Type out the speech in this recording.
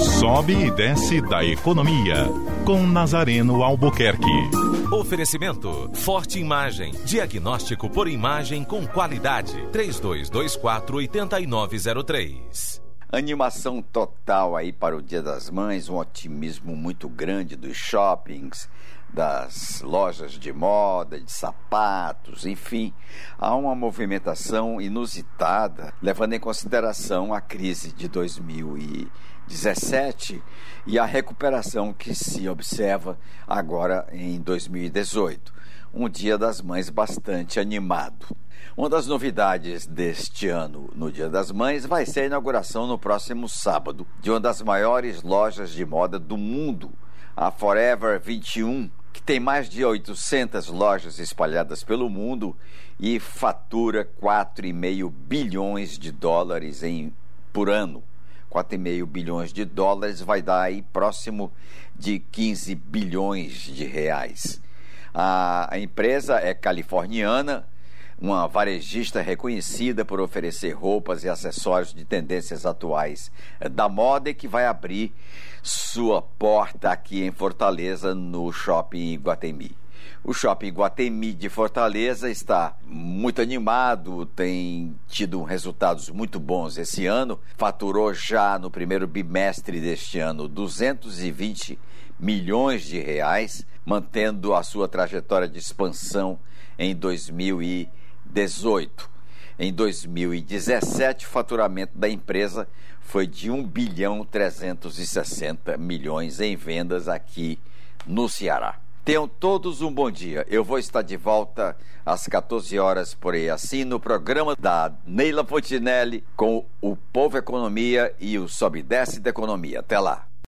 Sobe e desce da economia. Com Nazareno Albuquerque. Oferecimento: Forte Imagem. Diagnóstico por imagem com qualidade. 3224-8903. Animação total aí para o Dia das Mães, um otimismo muito grande dos shoppings, das lojas de moda, de sapatos, enfim, há uma movimentação inusitada, levando em consideração a crise de 2017 e a recuperação que se observa agora em 2018. Um Dia das Mães bastante animado. Uma das novidades deste ano no Dia das Mães vai ser a inauguração no próximo sábado de uma das maiores lojas de moda do mundo, a Forever 21, que tem mais de 800 lojas espalhadas pelo mundo e fatura 4,5 bilhões de dólares em, por ano. 4,5 bilhões de dólares vai dar aí próximo de 15 bilhões de reais. A, a empresa é californiana, uma varejista reconhecida por oferecer roupas e acessórios de tendências atuais da moda e que vai abrir sua porta aqui em Fortaleza, no Shopping Iguatemi. O Shopping Guatemi de Fortaleza está muito animado, tem tido resultados muito bons esse ano. Faturou já no primeiro bimestre deste ano 220 milhões de reais, mantendo a sua trajetória de expansão em 2018. Em 2017, o faturamento da empresa foi de 1 bilhão 360 milhões em vendas aqui no Ceará. Tenham todos um bom dia. Eu vou estar de volta às 14 horas por aí assim no programa da Neila Fontinelli com o Povo Economia e o Sobe e Desce da Economia. Até lá.